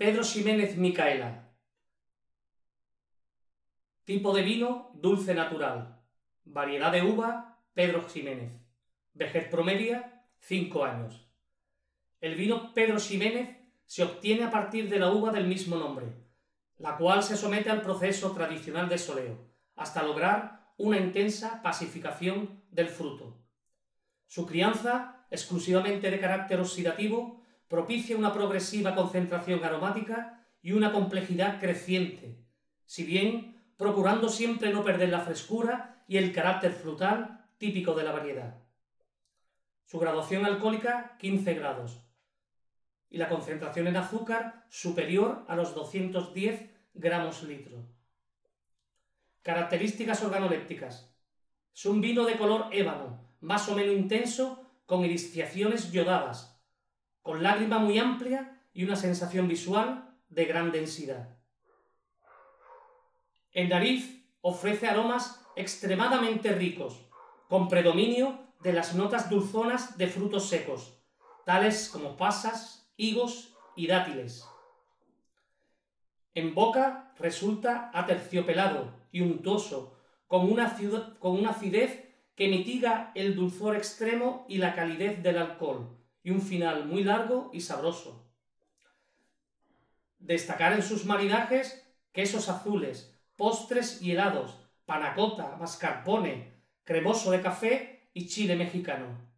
Pedro Ximénez Micaela. Tipo de vino, dulce natural. Variedad de uva, Pedro Ximénez. Vejez promedia, 5 años. El vino Pedro Ximénez se obtiene a partir de la uva del mismo nombre, la cual se somete al proceso tradicional de soleo, hasta lograr una intensa pacificación del fruto. Su crianza, exclusivamente de carácter oxidativo, propicia una progresiva concentración aromática y una complejidad creciente, si bien procurando siempre no perder la frescura y el carácter frutal típico de la variedad. Su graduación alcohólica 15 grados y la concentración en azúcar superior a los 210 gramos litro. Características organolépticas. Es un vino de color ébano, más o menos intenso, con iniciaciones yodadas, con lágrima muy amplia y una sensación visual de gran densidad. En nariz ofrece aromas extremadamente ricos, con predominio de las notas dulzonas de frutos secos, tales como pasas, higos y dátiles. En boca resulta aterciopelado y untuoso, con una, con una acidez que mitiga el dulzor extremo y la calidez del alcohol, y un final muy largo y sabroso. Destacar en sus maridajes quesos azules, postres y helados, panacota, mascarpone, cremoso de café y chile mexicano.